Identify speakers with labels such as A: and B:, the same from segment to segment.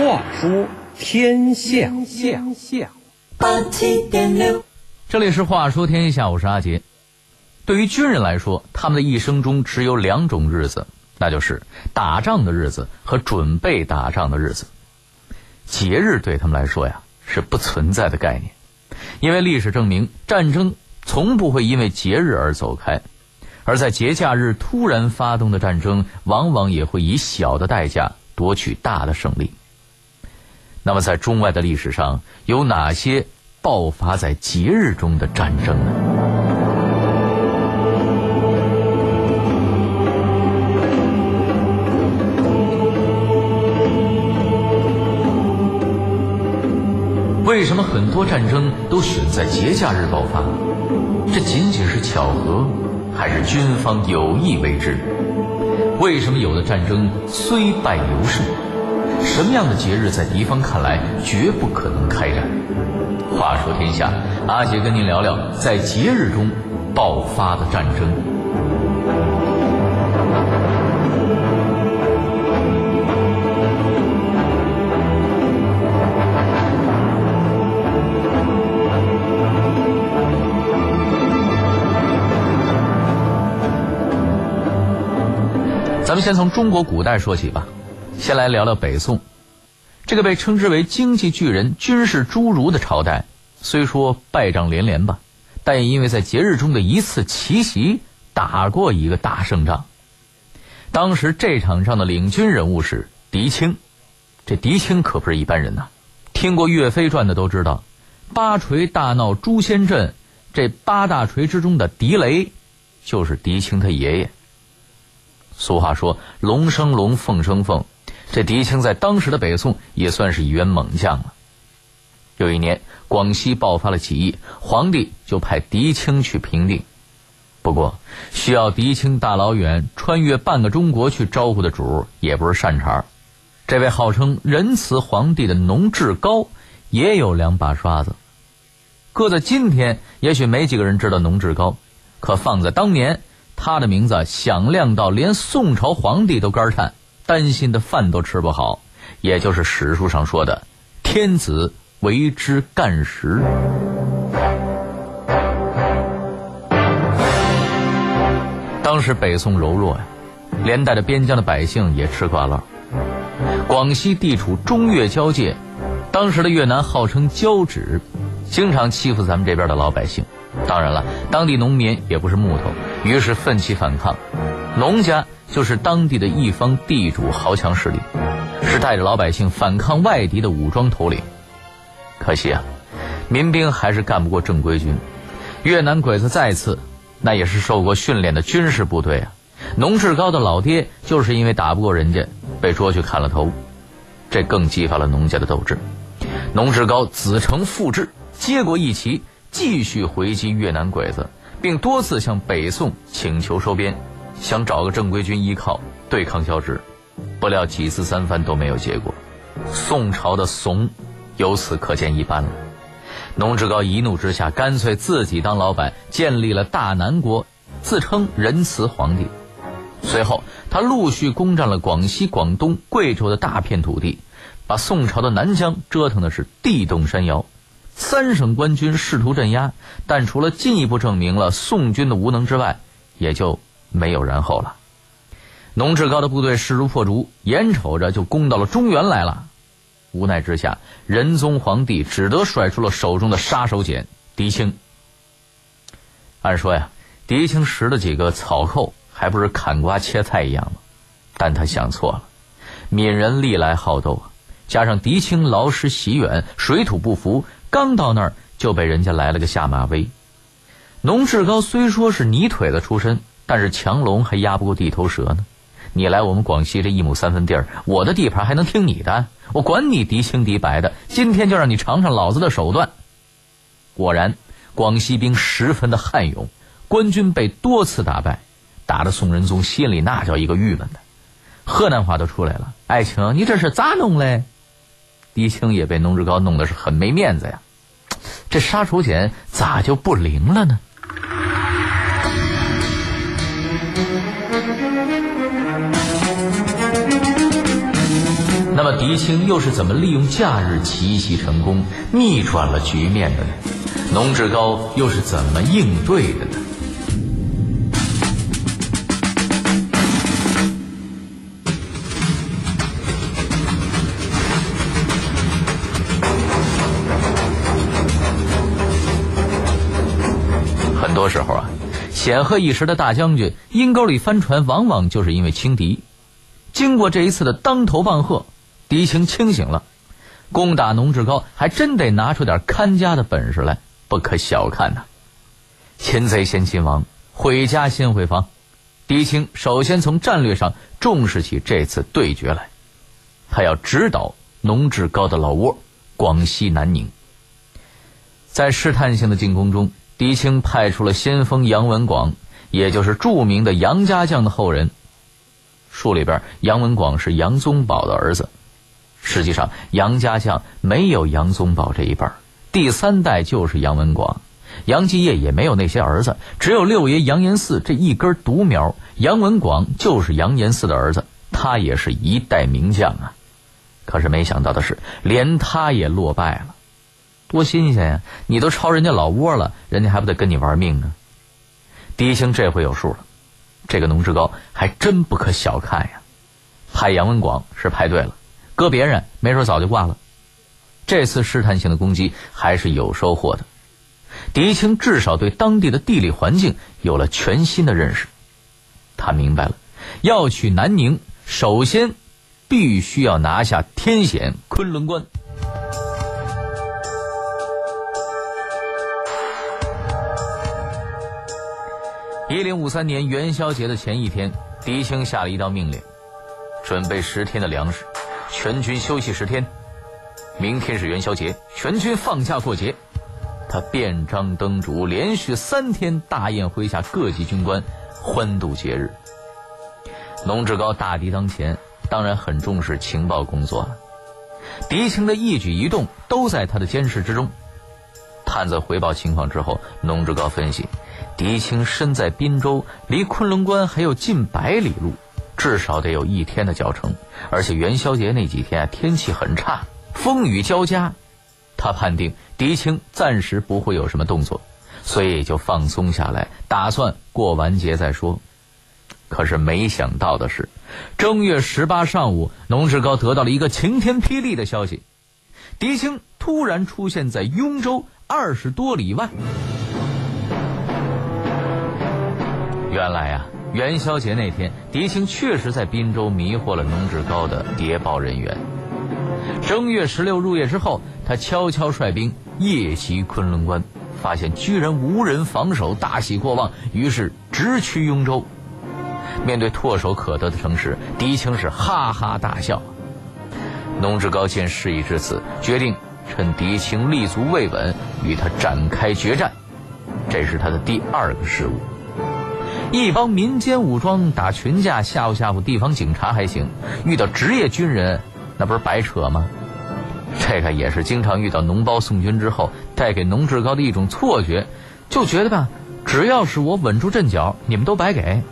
A: 话说天下，
B: 八七点六，
C: 这里是《话说天下》，我是阿杰。对于军人来说，他们的一生中只有两种日子，那就是打仗的日子和准备打仗的日子。节日对他们来说呀，是不存在的概念，因为历史证明，战争从不会因为节日而走开，而在节假日突然发动的战争，往往也会以小的代价夺取大的胜利。那么，在中外的历史上，有哪些爆发在节日中的战争呢？为什么很多战争都选在节假日爆发？这仅仅是巧合，还是军方有意为之？为什么有的战争虽败犹胜？什么样的节日在敌方看来绝不可能开战？话说天下，阿杰跟您聊聊在节日中爆发的战争。咱们先从中国古代说起吧。先来聊聊北宋，这个被称之为经济巨人、军事侏儒的朝代，虽说败仗连连吧，但也因为在节日中的一次奇袭打过一个大胜仗。当时这场仗的领军人物是狄青，这狄青可不是一般人呐。听过《岳飞传》的都知道，八锤大闹诛仙阵，这八大锤之中的狄雷，就是狄青他爷爷。俗话说：“龙生龙，凤生凤。”这狄青在当时的北宋也算是一员猛将了。有一年，广西爆发了起义，皇帝就派狄青去平定。不过，需要狄青大老远穿越半个中国去招呼的主也不是善茬儿。这位号称仁慈皇帝的农志高也有两把刷子。搁在今天，也许没几个人知道农志高，可放在当年，他的名字响亮到连宋朝皇帝都肝颤。担心的饭都吃不好，也就是史书上说的“天子为之干食”。当时北宋柔弱呀，连带着边疆的百姓也吃垮了。广西地处中越交界，当时的越南号称交趾，经常欺负咱们这边的老百姓。当然了，当地农民也不是木头，于是奋起反抗。农家。就是当地的一方地主豪强势力，是带着老百姓反抗外敌的武装头领。可惜啊，民兵还是干不过正规军。越南鬼子再次，那也是受过训练的军事部队啊。农志高的老爹就是因为打不过人家，被捉去砍了头。这更激发了农家的斗志。农志高子承父志，接过义旗，继续回击越南鬼子，并多次向北宋请求收编。想找个正规军依靠对抗交趾，不料几次三番都没有结果。宋朝的怂，由此可见一斑了。农志高一怒之下，干脆自己当老板，建立了大南国，自称仁慈皇帝。随后，他陆续攻占了广西、广东、贵州的大片土地，把宋朝的南疆折腾的是地动山摇。三省官军试图镇压，但除了进一步证明了宋军的无能之外，也就。没有然后了，农志高的部队势如破竹，眼瞅着就攻到了中原来了。无奈之下，仁宗皇帝只得甩出了手中的杀手锏——狄青。按说呀，狄青识了几个草寇，还不是砍瓜切菜一样吗？但他想错了。闽人历来好斗，加上狄青劳师袭远，水土不服，刚到那儿就被人家来了个下马威。农志高虽说是泥腿子出身。但是强龙还压不过地头蛇呢，你来我们广西这一亩三分地儿，我的地盘还能听你的？我管你嫡青嫡白的，今天就让你尝尝老子的手段。果然，广西兵十分的悍勇，官军被多次打败，打得宋仁宗心里那叫一个郁闷的，河南话都出来了。爱卿，你这是咋弄嘞？狄青也被农志高弄得是很没面子呀，这杀手锏咋就不灵了呢？那么狄青又是怎么利用假日奇袭成功，逆转了局面的呢？农志高又是怎么应对的呢？很多时候啊，显赫一时的大将军阴沟里翻船，往往就是因为轻敌。经过这一次的当头棒喝，狄青清醒了，攻打农志高还真得拿出点看家的本事来，不可小看呐。擒贼先擒王，毁家先毁房。狄青首先从战略上重视起这次对决来，他要直捣农志高的老窝广西南宁。在试探性的进攻中。狄青派出了先锋杨文广，也就是著名的杨家将的后人。书里边，杨文广是杨宗保的儿子。实际上，杨家将没有杨宗保这一辈儿，第三代就是杨文广。杨继业也没有那些儿子，只有六爷杨延嗣这一根独苗。杨文广就是杨延嗣的儿子，他也是一代名将啊。可是没想到的是，连他也落败了。多新鲜呀！你都抄人家老窝了，人家还不得跟你玩命啊？狄青这回有数了，这个农志高还真不可小看呀。派杨文广是派对了，搁别人没准早就挂了。这次试探性的攻击还是有收获的。狄青至少对当地的地理环境有了全新的认识，他明白了，要去南宁，首先必须要拿下天险昆仑关。一零五三年元宵节的前一天，狄青下了一道命令：准备十天的粮食，全军休息十天。明天是元宵节，全军放假过节。他便章灯烛，连续三天大宴麾下各级军官，欢度节日。农志高大敌当前，当然很重视情报工作了。狄青的一举一动都在他的监视之中。探子回报情况之后，农志高分析。狄青身在滨州，离昆仑关还有近百里路，至少得有一天的脚程。而且元宵节那几天啊，天气很差，风雨交加。他判定狄青暂时不会有什么动作，所以就放松下来，打算过完节再说。可是没想到的是，正月十八上午，农志高得到了一个晴天霹雳的消息：狄青突然出现在雍州二十多里外。原来呀，元宵节那天，狄青确实在滨州迷惑了农志高的谍报人员。正月十六入夜之后，他悄悄率兵夜袭昆仑关，发现居然无人防守，大喜过望，于是直趋雍州。面对唾手可得的城市，狄青是哈哈大笑。农志高见事已至此，决定趁狄青立足未稳，与他展开决战。这是他的第二个失误。一帮民间武装打群架吓唬吓唬地方警察还行，遇到职业军人，那不是白扯吗？这个也是经常遇到脓包送军之后带给农志高的一种错觉，就觉得吧，只要是我稳住阵脚，你们都白给。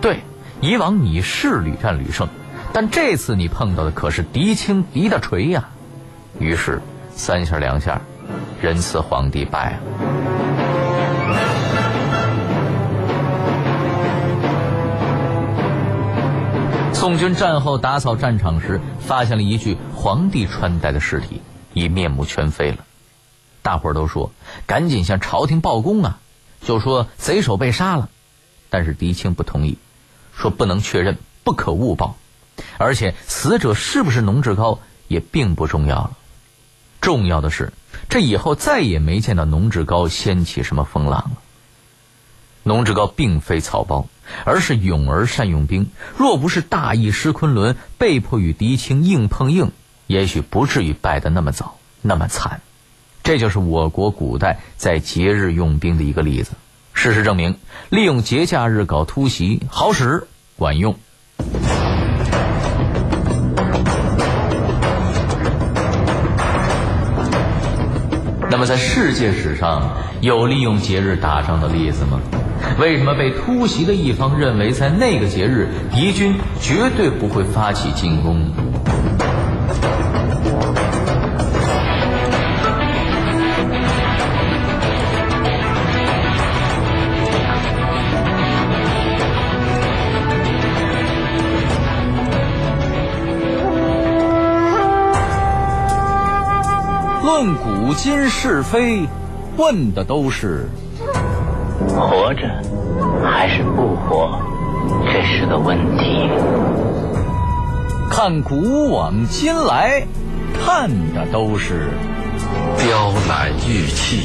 C: 对，以往你是屡战屡胜，但这次你碰到的可是敌青敌大锤呀。于是三下两下，仁慈皇帝败了。宋军战后打扫战场时，发现了一具皇帝穿戴的尸体，已面目全非了。大伙儿都说赶紧向朝廷报功啊，就说贼首被杀了。但是狄青不同意，说不能确认，不可误报。而且死者是不是农志高也并不重要了，重要的是这以后再也没见到农志高掀起什么风浪了。农志高并非草包。而是勇而善用兵，若不是大意失昆仑，被迫与敌情硬碰硬，也许不至于败得那么早，那么惨。这就是我国古代在节日用兵的一个例子。事实证明，利用节假日搞突袭，好使管用。那么，在世界史上有利用节日打仗的例子吗？为什么被突袭的一方认为在那个节日敌军绝对不会发起进攻？论古今是非，问的都是。
D: 活着还是不活，这是个问题。
C: 看古往今来，看的都是
E: 雕栏玉砌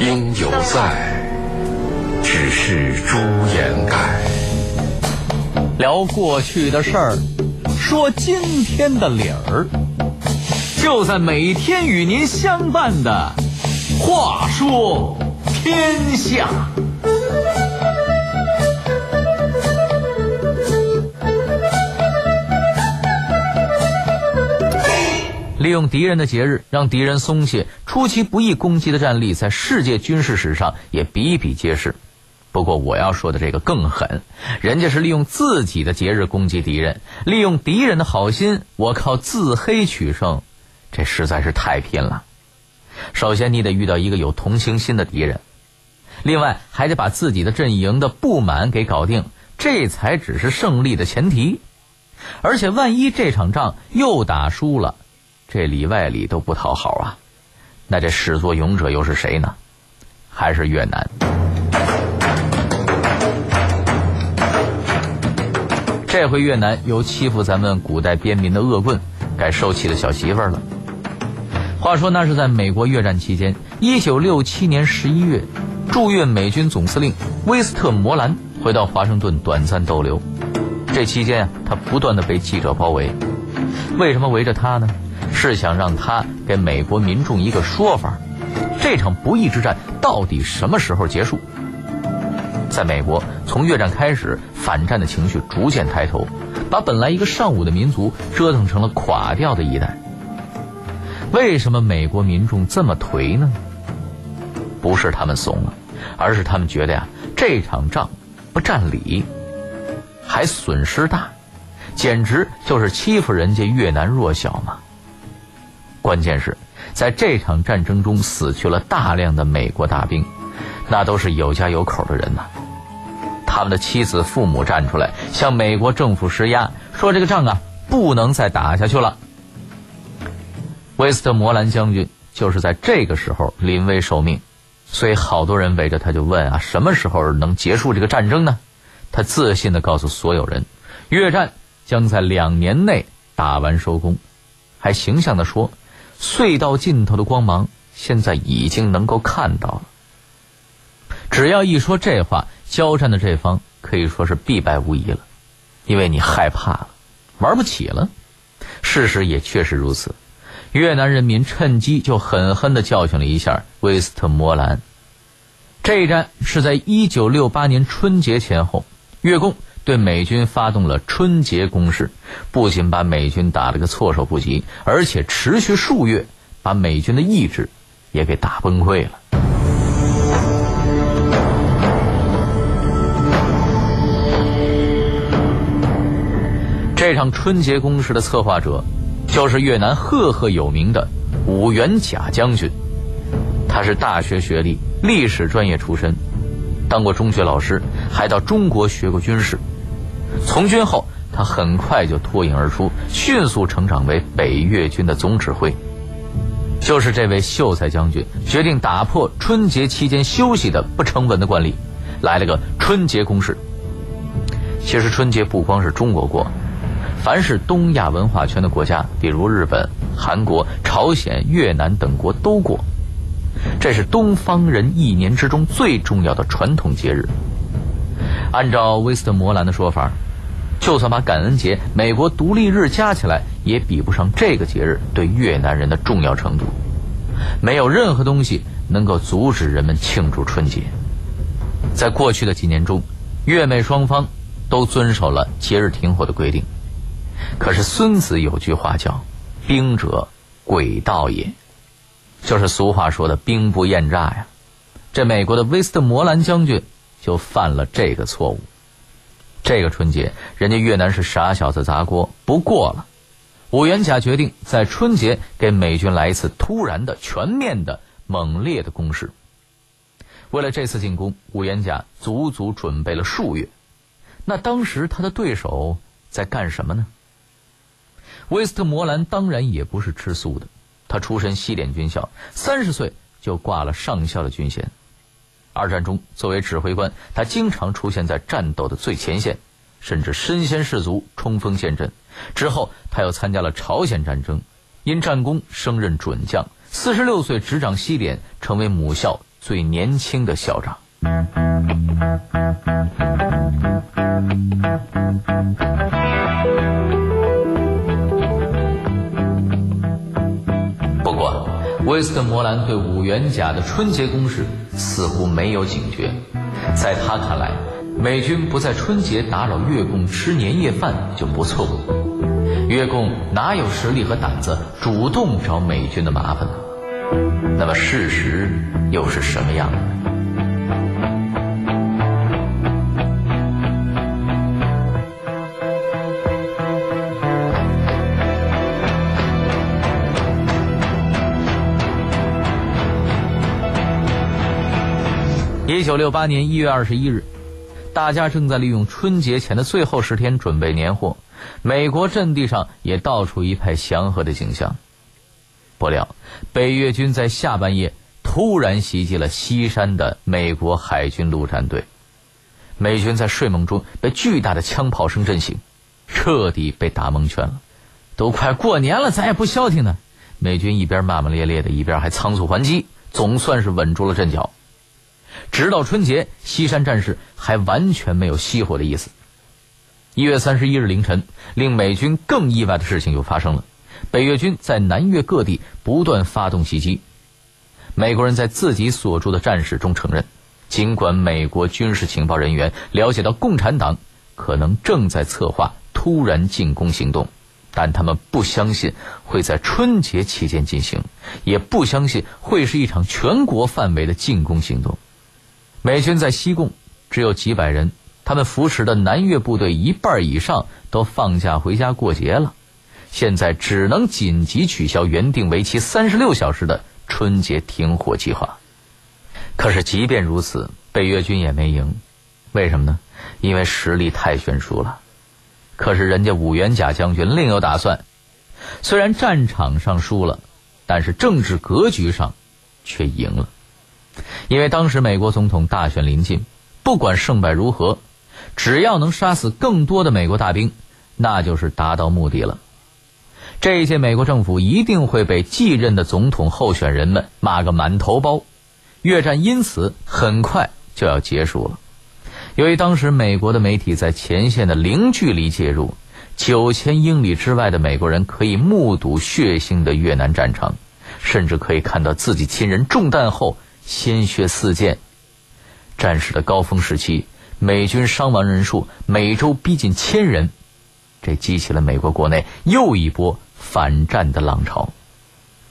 E: 应犹在，只是朱颜改。
C: 聊过去的事儿，说今天的理儿，就在每天与您相伴的《话说天下》。利用敌人的节日，让敌人松懈，出其不意攻击的战例，在世界军事史上也比比皆是。不过我要说的这个更狠，人家是利用自己的节日攻击敌人，利用敌人的好心，我靠自黑取胜，这实在是太拼了。首先你得遇到一个有同情心的敌人，另外还得把自己的阵营的不满给搞定，这才只是胜利的前提。而且万一这场仗又打输了，这里外里都不讨好啊，那这始作俑者又是谁呢？还是越南。这回越南又欺负咱们古代边民的恶棍，该受气的小媳妇儿了。话说那是在美国越战期间，一九六七年十一月，驻越美军总司令威斯特摩兰回到华盛顿短暂逗留。这期间啊，他不断的被记者包围。为什么围着他呢？是想让他给美国民众一个说法：这场不义之战到底什么时候结束？在美国，从越战开始，反战的情绪逐渐抬头，把本来一个尚武的民族折腾成了垮掉的一代。为什么美国民众这么颓呢？不是他们怂了，而是他们觉得呀，这场仗不占理，还损失大，简直就是欺负人家越南弱小嘛。关键是，在这场战争中死去了大量的美国大兵。那都是有家有口的人呐，他们的妻子、父母站出来向美国政府施压，说这个仗啊不能再打下去了。威斯特摩兰将军就是在这个时候临危受命，所以好多人围着他就问啊，什么时候能结束这个战争呢？他自信地告诉所有人，越战将在两年内打完收工，还形象地说，隧道尽头的光芒现在已经能够看到了。只要一说这话，交战的这方可以说是必败无疑了，因为你害怕了，玩不起了。事实也确实如此，越南人民趁机就狠狠地教训了一下威斯特摩兰。这一战是在一九六八年春节前后，越共对美军发动了春节攻势，不仅把美军打了个措手不及，而且持续数月，把美军的意志也给打崩溃了。这场春节攻势的策划者，就是越南赫赫有名的武元甲将军。他是大学学历，历史专业出身，当过中学老师，还到中国学过军事。从军后，他很快就脱颖而出，迅速成长为北越军的总指挥。就是这位秀才将军，决定打破春节期间休息的不成文的惯例，来了个春节攻势。其实春节不光是中国过。凡是东亚文化圈的国家，比如日本、韩国、朝鲜、越南等国都过，这是东方人一年之中最重要的传统节日。按照威斯特摩兰的说法，就算把感恩节、美国独立日加起来，也比不上这个节日对越南人的重要程度。没有任何东西能够阻止人们庆祝春节。在过去的几年中，越美双方都遵守了节日停火的规定。可是孙子有句话叫“兵者，诡道也”，就是俗话说的“兵不厌诈”呀。这美国的威斯特摩兰将军就犯了这个错误。这个春节，人家越南是傻小子砸锅，不过了。五元甲决定在春节给美军来一次突然的、全面的、猛烈的攻势。为了这次进攻，五元甲足足准备了数月。那当时他的对手在干什么呢？威斯特摩兰当然也不是吃素的，他出身西点军校，三十岁就挂了上校的军衔。二战中，作为指挥官，他经常出现在战斗的最前线，甚至身先士卒，冲锋陷阵。之后，他又参加了朝鲜战争，因战功升任准将。四十六岁执掌西点，成为母校最年轻的校长。威斯特摩兰对五元甲的春节攻势似乎没有警觉，在他看来，美军不在春节打扰越共吃年夜饭就不错。越共哪有实力和胆子主动找美军的麻烦呢？那么事实又是什么样的？一九六八年一月二十一日，大家正在利用春节前的最后十天准备年货，美国阵地上也到处一派祥和的景象。不料，北越军在下半夜突然袭击了西山的美国海军陆战队，美军在睡梦中被巨大的枪炮声震醒，彻底被打蒙圈了。都快过年了，咱也不消停呢。美军一边骂骂咧咧的，一边还仓促还击，总算是稳住了阵脚。直到春节，西山战事还完全没有熄火的意思。一月三十一日凌晨，令美军更意外的事情又发生了。北越军在南越各地不断发动袭击，美国人在自己所著的战史中承认，尽管美国军事情报人员了解到共产党可能正在策划突然进攻行动，但他们不相信会在春节期间进行，也不相信会是一场全国范围的进攻行动。美军在西贡只有几百人，他们扶持的南越部队一半以上都放假回家过节了。现在只能紧急取消原定为期三十六小时的春节停火计划。可是，即便如此，北越军也没赢。为什么呢？因为实力太悬殊了。可是，人家五元甲将军另有打算。虽然战场上输了，但是政治格局上却赢了。因为当时美国总统大选临近，不管胜败如何，只要能杀死更多的美国大兵，那就是达到目的了。这一届美国政府一定会被继任的总统候选人们骂个满头包，越战因此很快就要结束了。由于当时美国的媒体在前线的零距离介入，九千英里之外的美国人可以目睹血腥的越南战场，甚至可以看到自己亲人中弹后鲜血四溅。战事的高峰时期，美军伤亡人数每周逼近千人，这激起了美国国内又一波。反战的浪潮，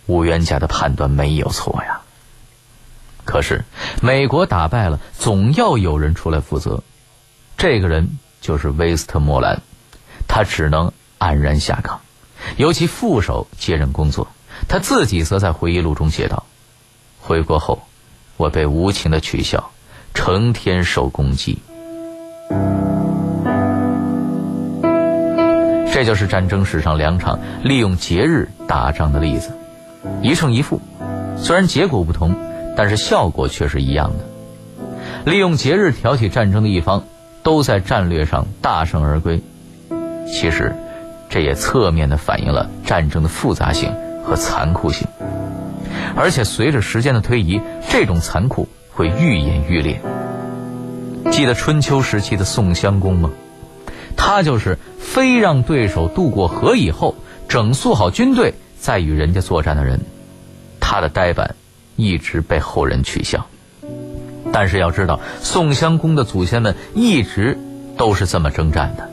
C: 五元甲的判断没有错呀。可是美国打败了，总要有人出来负责。这个人就是威斯特莫兰，他只能黯然下岗，由其副手接任工作。他自己则在回忆录中写道：“回国后，我被无情的取笑，成天受攻击。”这就是战争史上两场利用节日打仗的例子，一胜一负。虽然结果不同，但是效果却是一样的。利用节日挑起战争的一方，都在战略上大胜而归。其实，这也侧面的反映了战争的复杂性和残酷性。而且，随着时间的推移，这种残酷会愈演愈烈。记得春秋时期的宋襄公吗？他就是非让对手渡过河以后，整肃好军队再与人家作战的人。他的呆板一直被后人取笑。但是要知道，宋襄公的祖先们一直都是这么征战的。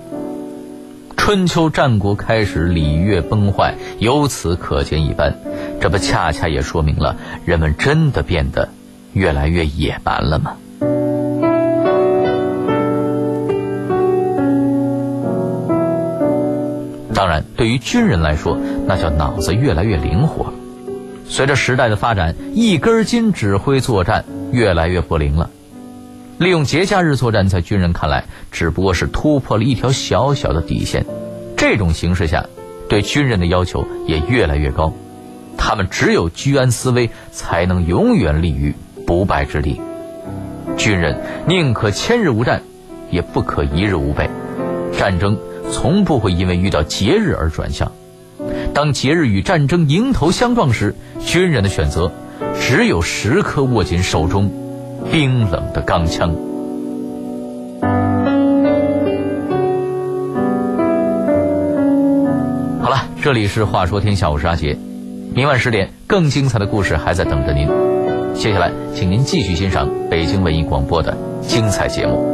C: 春秋战国开始礼乐崩坏，由此可见一斑。这不恰恰也说明了人们真的变得越来越野蛮了吗？当然，对于军人来说，那叫脑子越来越灵活。随着时代的发展，一根筋指挥作战越来越不灵了。利用节假日作战，在军人看来，只不过是突破了一条小小的底线。这种形势下，对军人的要求也越来越高。他们只有居安思危，才能永远立于不败之地。军人宁可千日无战，也不可一日无备。战争从不会因为遇到节日而转向。当节日与战争迎头相撞时，军人的选择只有时刻握紧手中冰冷的钢枪。好了，这里是《话说天下》，我是阿杰。明晚十点，更精彩的故事还在等着您。接下来，请您继续欣赏北京文艺广播的精彩节目。